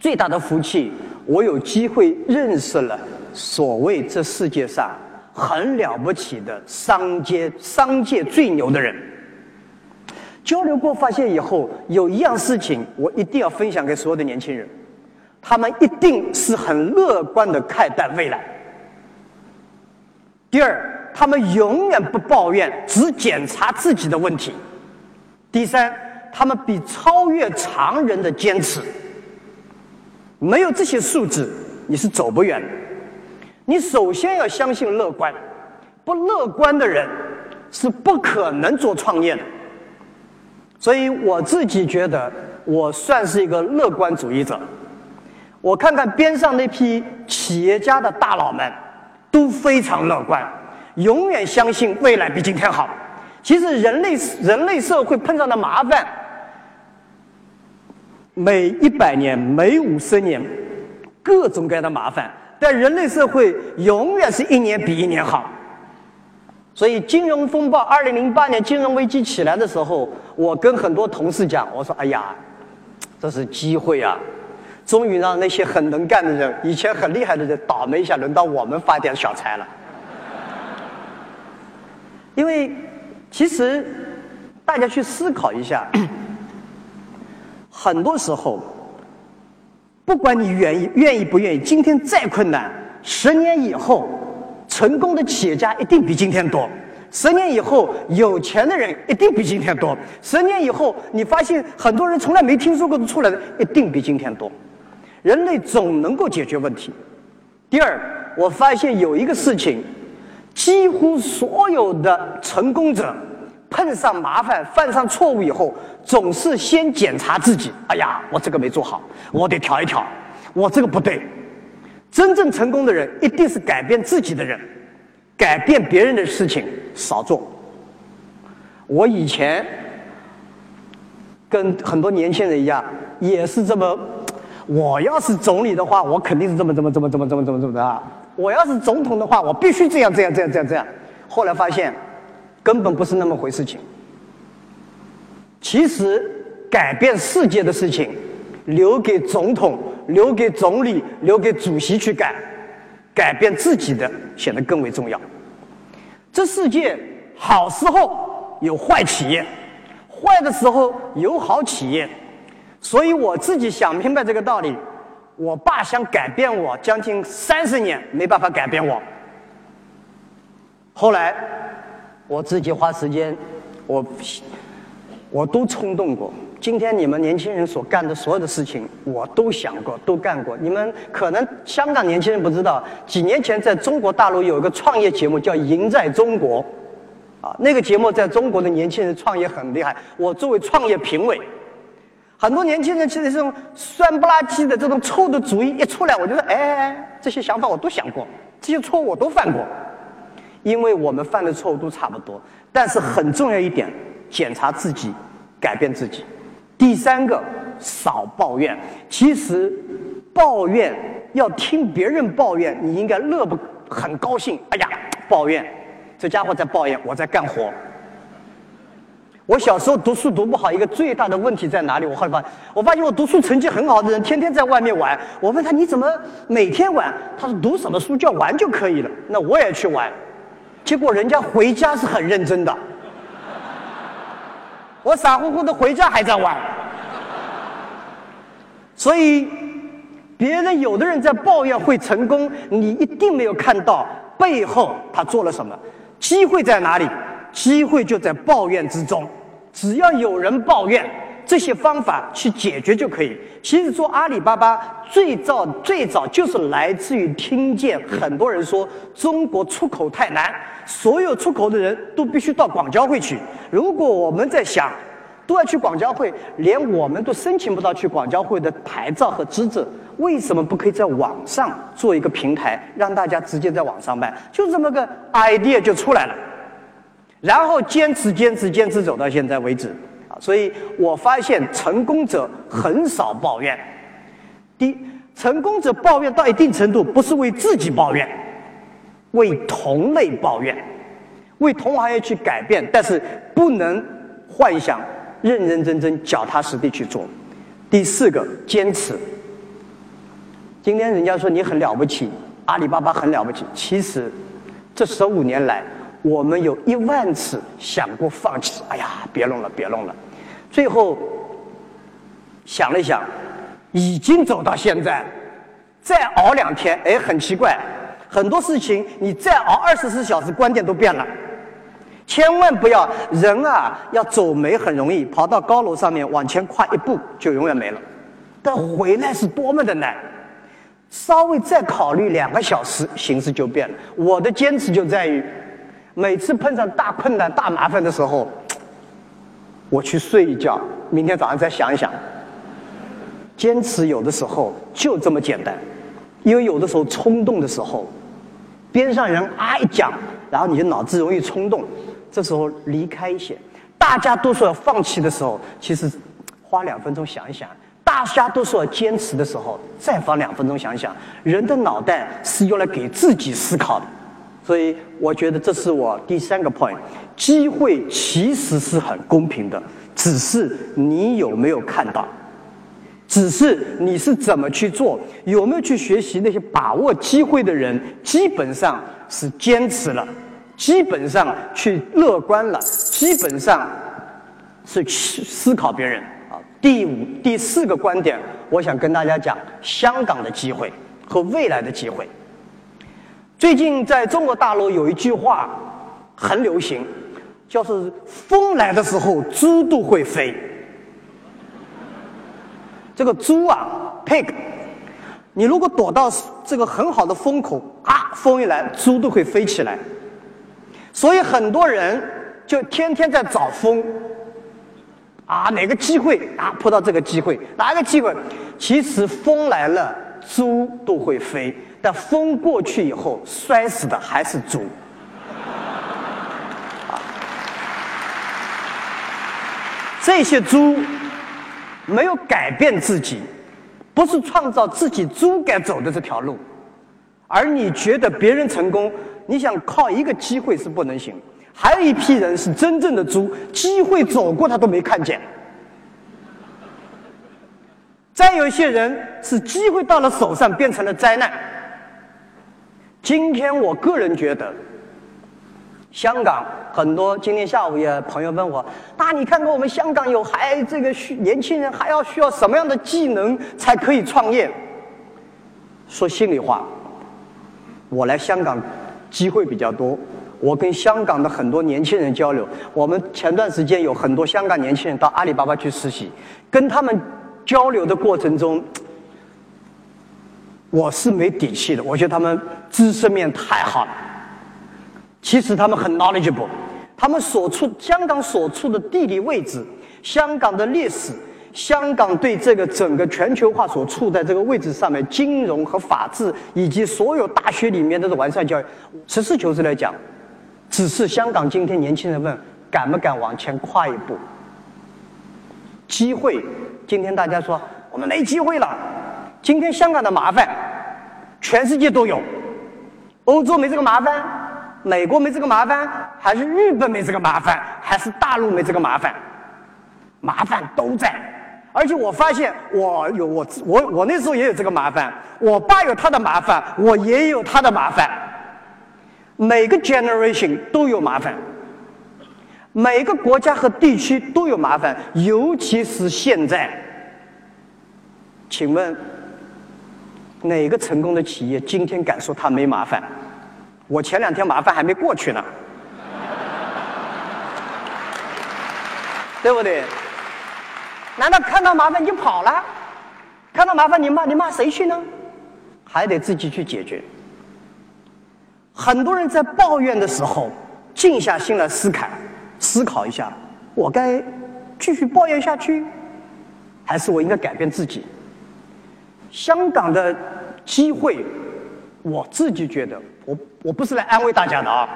最大的福气，我有机会认识了所谓这世界上很了不起的商界商界最牛的人。交流过发现以后，有一样事情我一定要分享给所有的年轻人，他们一定是很乐观的看待未来。第二，他们永远不抱怨，只检查自己的问题。第三，他们比超越常人的坚持。没有这些素质，你是走不远的。你首先要相信乐观，不乐观的人是不可能做创业的。所以我自己觉得，我算是一个乐观主义者。我看看边上那批企业家的大佬们。都非常乐观，永远相信未来比今天好。其实人类人类社会碰上的麻烦，每一百年、每五十年，各种各样的麻烦，但人类社会永远是一年比一年好。所以金融风暴，二零零八年金融危机起来的时候，我跟很多同事讲，我说：“哎呀，这是机会啊！”终于让那些很能干的人，以前很厉害的人倒霉一下，轮到我们发点小财了。因为其实大家去思考一下，很多时候，不管你愿意愿意不愿意，今天再困难，十年以后，成功的企业家一定比今天多；十年以后，有钱的人一定比今天多；十年以后，你发现很多人从来没听说过的出来的，一定比今天多。人类总能够解决问题。第二，我发现有一个事情，几乎所有的成功者碰上麻烦、犯上错误以后，总是先检查自己。哎呀，我这个没做好，我得调一调。我这个不对。真正成功的人一定是改变自己的人，改变别人的事情少做。我以前跟很多年轻人一样，也是这么。我要是总理的话，我肯定是这么这么这么这么这么这么这么的啊！我要是总统的话，我必须这样这样这样这样这样。后来发现，根本不是那么回事情。其实改变世界的事情，留给总统、留给总理、留给主席去改；改变自己的显得更为重要。这世界好时候有坏企业，坏的时候有好企业。所以我自己想明白这个道理，我爸想改变我将近三十年，没办法改变我。后来我自己花时间，我我都冲动过。今天你们年轻人所干的所有的事情，我都想过，都干过。你们可能香港年轻人不知道，几年前在中国大陆有一个创业节目叫《赢在中国》，啊，那个节目在中国的年轻人创业很厉害。我作为创业评委。很多年轻人其实这种酸不拉几的这种臭的主意一出来，我就说，哎，这些想法我都想过，这些错误我都犯过，因为我们犯的错误都差不多。但是很重要一点，检查自己，改变自己。第三个，少抱怨。其实，抱怨要听别人抱怨，你应该乐不很高兴。哎呀，抱怨，这家伙在抱怨，我在干活。我小时候读书读不好，一个最大的问题在哪里？我后来发，我发现我读书成绩很好的人，天天在外面玩。我问他你怎么每天玩？他说读什么书叫玩就可以了。那我也去玩，结果人家回家是很认真的，我傻乎乎的回家还在玩。所以，别人有的人在抱怨会成功，你一定没有看到背后他做了什么。机会在哪里？机会就在抱怨之中。只要有人抱怨，这些方法去解决就可以。其实做阿里巴巴最早最早就是来自于听见很多人说中国出口太难，所有出口的人都必须到广交会去。如果我们在想都要去广交会，连我们都申请不到去广交会的牌照和资质，为什么不可以在网上做一个平台，让大家直接在网上卖？就这么个 idea 就出来了。然后坚持坚持坚持走到现在为止，所以我发现成功者很少抱怨。第一，成功者抱怨到一定程度，不是为自己抱怨，为同类抱怨，为同行业去改变，但是不能幻想认认真真脚踏实地去做。第四个，坚持，今天人家说你很了不起，阿里巴巴很了不起。其实，这十五年来，我们有一万次想过放弃。哎呀，别弄了，别弄了。最后想了想，已经走到现在，再熬两天，哎，很奇怪，很多事情你再熬二十四小时，观点都变了。千万不要人啊，要走没很容易，跑到高楼上面往前跨一步就永远没了，但回来是多么的难。稍微再考虑两个小时，形势就变了。我的坚持就在于，每次碰上大困难、大麻烦的时候，我去睡一觉，明天早上再想一想。坚持有的时候就这么简单，因为有的时候冲动的时候，边上人啊一讲，然后你的脑子容易冲动。这时候离开一些，大家都说要放弃的时候，其实花两分钟想一想；大家都说要坚持的时候，再花两分钟想一想。人的脑袋是用来给自己思考的，所以我觉得这是我第三个 point。机会其实是很公平的，只是你有没有看到，只是你是怎么去做，有没有去学习那些把握机会的人，基本上是坚持了。基本上去乐观了，基本上是去思考别人啊。第五、第四个观点，我想跟大家讲香港的机会和未来的机会。最近在中国大陆有一句话很流行，叫是“风来的时候猪都会飞”。这个猪啊，pig，你如果躲到这个很好的风口啊，风一来，猪都会飞起来。所以很多人就天天在找风，啊，哪个机会啊，碰到这个机会，哪个机会？其实风来了，猪都会飞，但风过去以后，摔死的还是猪。这些猪没有改变自己，不是创造自己猪该走的这条路，而你觉得别人成功？你想靠一个机会是不能行，还有一批人是真正的猪，机会走过他都没看见。再有一些人是机会到了手上变成了灾难。今天我个人觉得，香港很多今天下午也朋友问我，那你看看我们香港有还这个需年轻人还要需要什么样的技能才可以创业？说心里话，我来香港。机会比较多，我跟香港的很多年轻人交流。我们前段时间有很多香港年轻人到阿里巴巴去实习，跟他们交流的过程中，我是没底气的。我觉得他们知识面太好了，其实他们很 knowledgeable，他们所处香港所处的地理位置，香港的历史。香港对这个整个全球化所处在这个位置上面，金融和法治以及所有大学里面的完善教育，实事求是来讲，只是香港今天年轻人问敢不敢往前跨一步？机会，今天大家说我们没机会了。今天香港的麻烦，全世界都有，欧洲没这个麻烦，美国没这个麻烦，还是日本没这个麻烦，还是大陆没这个麻烦？麻烦都在。而且我发现，我有我我我那时候也有这个麻烦，我爸有他的麻烦，我也有他的麻烦。每个 generation 都有麻烦，每个国家和地区都有麻烦，尤其是现在。请问，哪个成功的企业今天敢说他没麻烦？我前两天麻烦还没过去呢，对不对？难道看到麻烦你就跑了？看到麻烦你骂你骂谁去呢？还得自己去解决。很多人在抱怨的时候，静下心来思考，思考一下，我该继续抱怨下去，还是我应该改变自己？香港的机会，我自己觉得，我我不是来安慰大家的啊，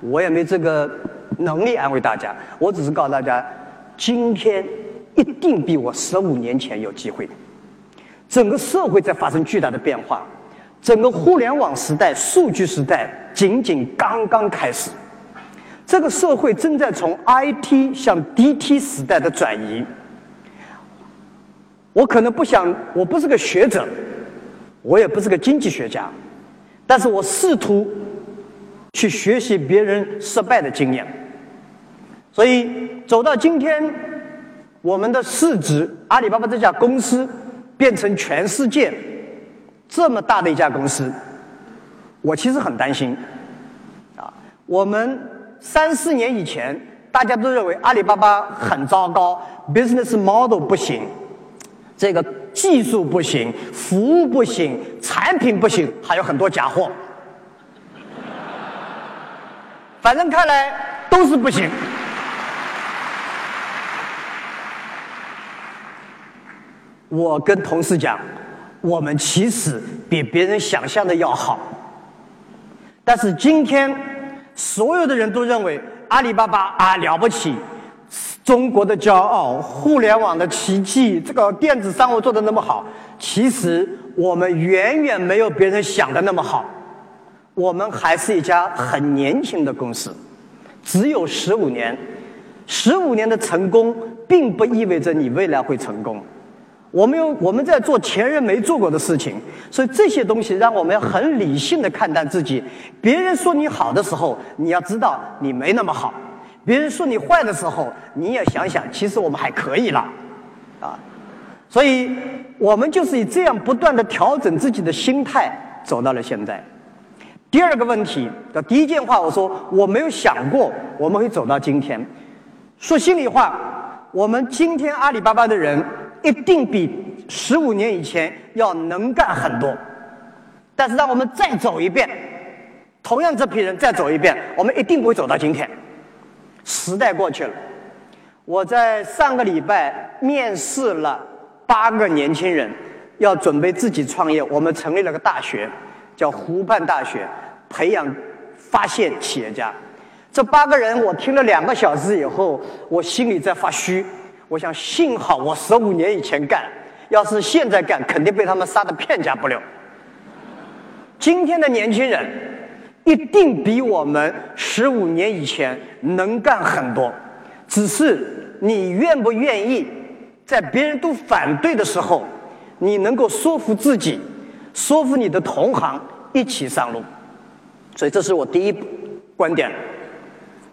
我也没这个能力安慰大家，我只是告诉大家，今天。一定比我十五年前有机会。整个社会在发生巨大的变化，整个互联网时代、数据时代仅仅刚刚开始。这个社会正在从 IT 向 DT 时代的转移。我可能不想，我不是个学者，我也不是个经济学家，但是我试图去学习别人失败的经验。所以走到今天，我们的市值，阿里巴巴这家公司变成全世界这么大的一家公司，我其实很担心。啊，我们三四年以前，大家都认为阿里巴巴很糟糕，business model 不行，这个技术不行，服务不行，产品不行，还有很多假货。反正看来都是不行。我跟同事讲，我们其实比别人想象的要好。但是今天，所有的人都认为阿里巴巴啊了不起，中国的骄傲，互联网的奇迹，这个电子商务做的那么好。其实我们远远没有别人想的那么好。我们还是一家很年轻的公司，只有十五年。十五年的成功，并不意味着你未来会成功。我们有我们在做前人没做过的事情，所以这些东西让我们要很理性的看待自己。别人说你好的时候，你要知道你没那么好；别人说你坏的时候，你也想想，其实我们还可以了，啊。所以，我们就是以这样不断的调整自己的心态，走到了现在。第二个问题的第一件话，我说我没有想过我们会走到今天。说心里话，我们今天阿里巴巴的人。一定比十五年以前要能干很多，但是让我们再走一遍，同样这批人再走一遍，我们一定不会走到今天。时代过去了，我在上个礼拜面试了八个年轻人，要准备自己创业。我们成立了个大学，叫湖畔大学，培养发现企业家。这八个人，我听了两个小时以后，我心里在发虚。我想，幸好我十五年以前干，要是现在干，肯定被他们杀的片甲不留。今天的年轻人一定比我们十五年以前能干很多，只是你愿不愿意在别人都反对的时候，你能够说服自己，说服你的同行一起上路。所以，这是我第一观点，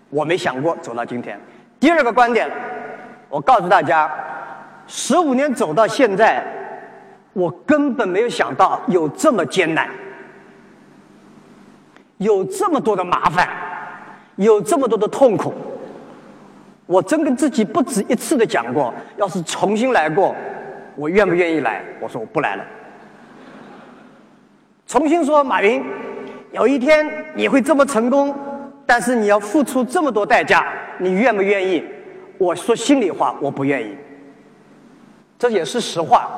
我没想过走到今天。第二个观点。我告诉大家，十五年走到现在，我根本没有想到有这么艰难，有这么多的麻烦，有这么多的痛苦。我真跟自己不止一次的讲过，要是重新来过，我愿不愿意来？我说我不来了。重新说，马云，有一天你会这么成功，但是你要付出这么多代价，你愿不愿意？我说心里话，我不愿意，这也是实话。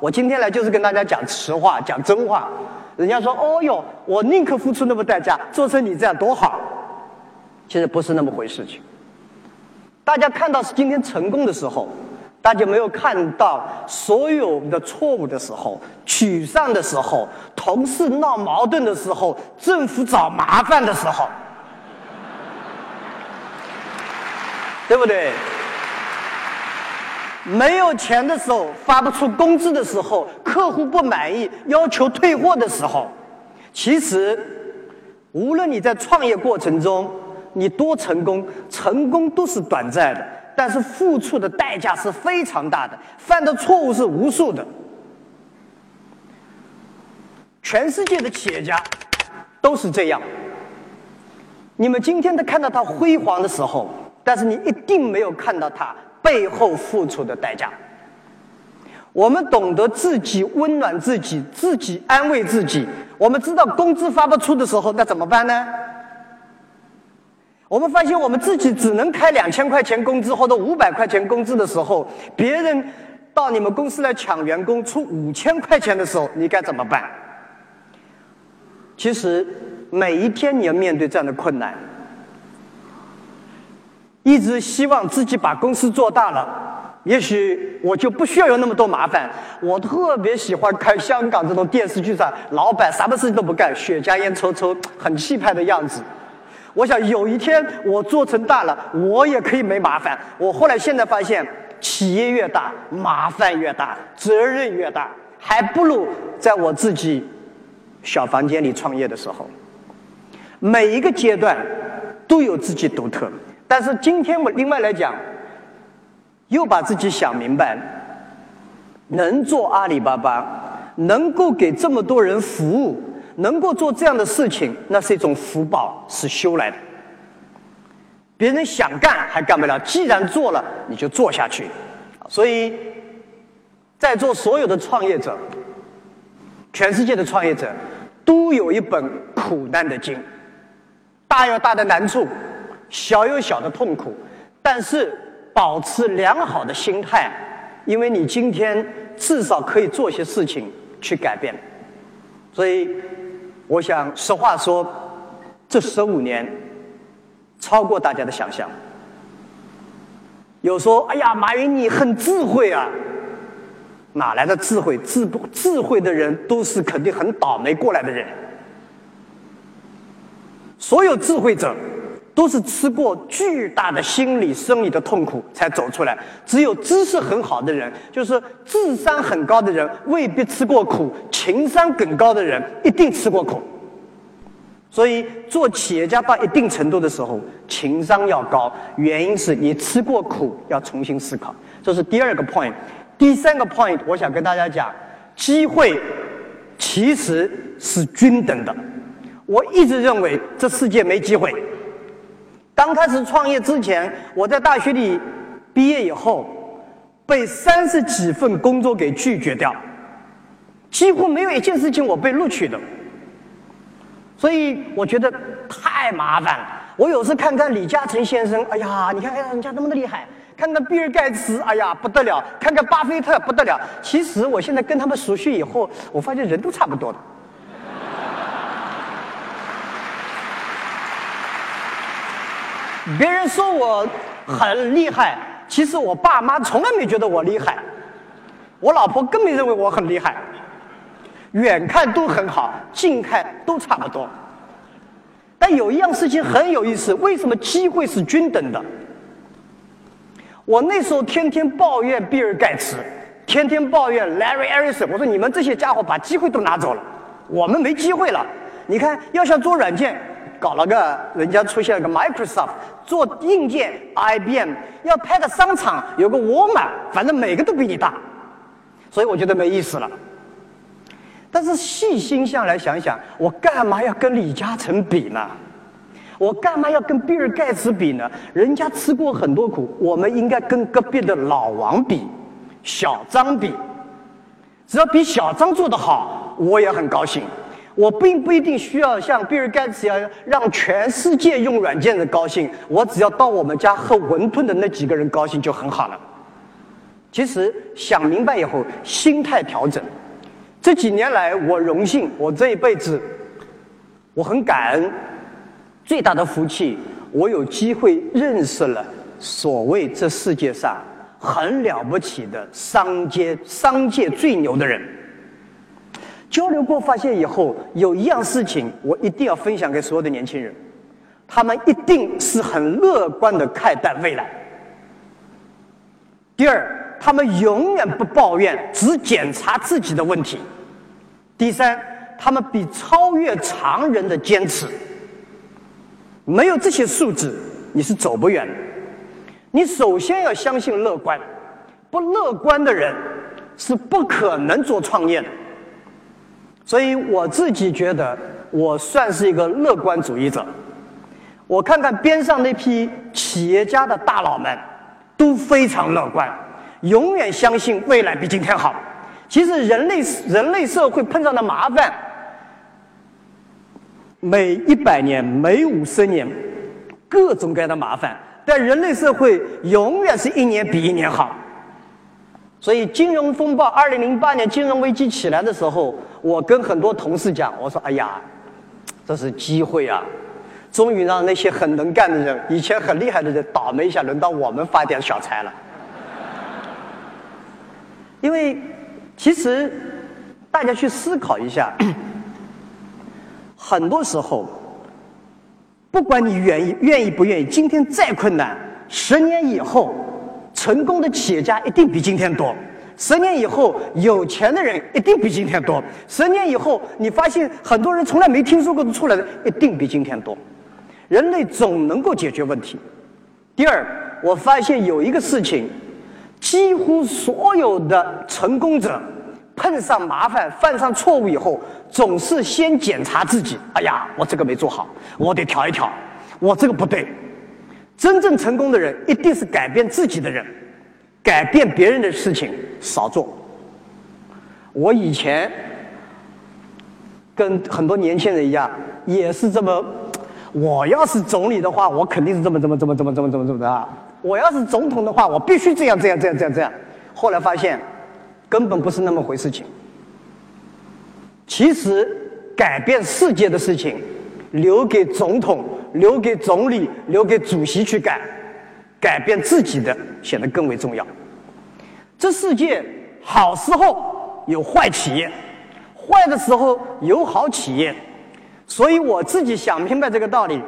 我今天来就是跟大家讲实话，讲真话。人家说：“哦哟，我宁可付出那么代价，做成你这样多好。”其实不是那么回事。情大家看到是今天成功的时候，大家没有看到所有的错误的时候、沮丧的时候、同事闹矛盾的时候、政府找麻烦的时候。对不对？没有钱的时候，发不出工资的时候，客户不满意，要求退货的时候，其实，无论你在创业过程中你多成功，成功都是短暂的，但是付出的代价是非常大的，犯的错误是无数的。全世界的企业家都是这样。你们今天都看到他辉煌的时候。但是你一定没有看到他背后付出的代价。我们懂得自己温暖自己，自己安慰自己。我们知道工资发不出的时候，那怎么办呢？我们发现我们自己只能开两千块钱工资或者五百块钱工资的时候，别人到你们公司来抢员工出五千块钱的时候，你该怎么办？其实每一天你要面对这样的困难。一直希望自己把公司做大了，也许我就不需要有那么多麻烦。我特别喜欢看香港这种电视剧上，老板什么事情都不干，雪茄烟抽抽，很气派的样子。我想有一天我做成大了，我也可以没麻烦。我后来现在发现，企业越大，麻烦越大，责任越大。还不如在我自己小房间里创业的时候。每一个阶段都有自己独特，但是今天我另外来讲，又把自己想明白，能做阿里巴巴，能够给这么多人服务，能够做这样的事情，那是一种福报，是修来的。别人想干还干不了，既然做了，你就做下去。所以，在座所有的创业者，全世界的创业者，都有一本苦难的经。大有大的难处，小有小的痛苦，但是保持良好的心态，因为你今天至少可以做些事情去改变。所以，我想实话说，这十五年超过大家的想象。有说：“哎呀，马云你很智慧啊，哪来的智慧？智不智慧的人都是肯定很倒霉过来的人。”所有智慧者都是吃过巨大的心理、生理的痛苦才走出来。只有知识很好的人，就是智商很高的人，未必吃过苦；情商更高的人，一定吃过苦。所以，做企业家到一定程度的时候，情商要高，原因是你吃过苦，要重新思考。这是第二个 point。第三个 point，我想跟大家讲，机会其实是均等的。我一直认为这世界没机会。刚开始创业之前，我在大学里毕业以后，被三十几份工作给拒绝掉，几乎没有一件事情我被录取的。所以我觉得太麻烦了。我有时看看李嘉诚先生，哎呀，你看看人家那么的厉害；看看比尔盖茨，哎呀不得了；看看巴菲特，不得了。其实我现在跟他们熟悉以后，我发现人都差不多的。别人说我很厉害，其实我爸妈从来没觉得我厉害，我老婆更没认为我很厉害。远看都很好，近看都差不多。但有一样事情很有意思，为什么机会是均等的？我那时候天天抱怨比尔盖茨，天天抱怨 Larry Ellison，我说你们这些家伙把机会都拿走了，我们没机会了。你看，要想做软件。搞了个，人家出现了个 Microsoft 做硬件，IBM 要开个商场，有个沃尔玛，反正每个都比你大，所以我觉得没意思了。但是细心下来想想，我干嘛要跟李嘉诚比呢？我干嘛要跟比尔盖茨比呢？人家吃过很多苦，我们应该跟隔壁的老王比，小张比。只要比小张做得好，我也很高兴。我并不一定需要像比尔盖茨一样让全世界用软件的高兴，我只要到我们家喝馄饨的那几个人高兴就很好了。其实想明白以后，心态调整。这几年来，我荣幸，我这一辈子，我很感恩，最大的福气，我有机会认识了所谓这世界上很了不起的商界商界最牛的人。交流过发现以后，有一样事情我一定要分享给所有的年轻人，他们一定是很乐观的看待未来。第二，他们永远不抱怨，只检查自己的问题。第三，他们比超越常人的坚持。没有这些素质，你是走不远的。你首先要相信乐观，不乐观的人是不可能做创业的。所以我自己觉得，我算是一个乐观主义者。我看看边上那批企业家的大佬们，都非常乐观，永远相信未来比今天好。其实人类人类社会碰上的麻烦，每一百年、每五十年，各种各样的麻烦，但人类社会永远是一年比一年好。所以金融风暴，二零零八年金融危机起来的时候。我跟很多同事讲，我说：“哎呀，这是机会啊！终于让那些很能干的人，以前很厉害的人倒霉一下，轮到我们发点小财了。”因为其实大家去思考一下，很多时候，不管你愿意愿意不愿意，今天再困难，十年以后，成功的企业家一定比今天多。十年以后，有钱的人一定比今天多。十年以后，你发现很多人从来没听说过的出来的，一定比今天多。人类总能够解决问题。第二，我发现有一个事情，几乎所有的成功者碰上麻烦、犯上错误以后，总是先检查自己。哎呀，我这个没做好，我得调一调。我这个不对。真正成功的人，一定是改变自己的人，改变别人的事情少做。我以前跟很多年轻人一样，也是这么。我要是总理的话，我肯定是这么、这么、这么、这么、这么、这么、的啊！我要是总统的话，我必须这样、这样、这样、这样、这样。后来发现，根本不是那么回事情。其实，改变世界的事情，留给总统。留给总理、留给主席去改，改变自己的显得更为重要。这世界好时候有坏企业，坏的时候有好企业，所以我自己想明白这个道理。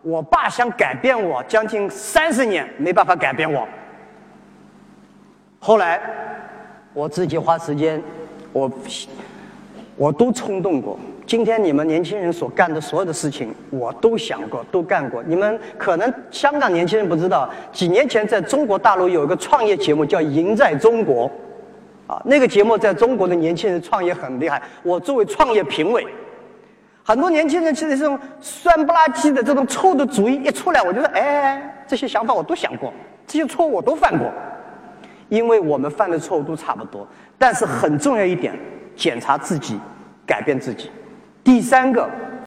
我爸想改变我将近三十年，没办法改变我。后来我自己花时间，我我都冲动过。今天你们年轻人所干的所有的事情，我都想过，都干过。你们可能香港年轻人不知道，几年前在中国大陆有一个创业节目叫《赢在中国》，啊，那个节目在中国的年轻人创业很厉害。我作为创业评委，很多年轻人其实这种酸不拉几的这种臭的主意一出来，我就说，哎，这些想法我都想过，这些错误我都犯过，因为我们犯的错误都差不多。但是很重要一点，检查自己，改变自己。第三个，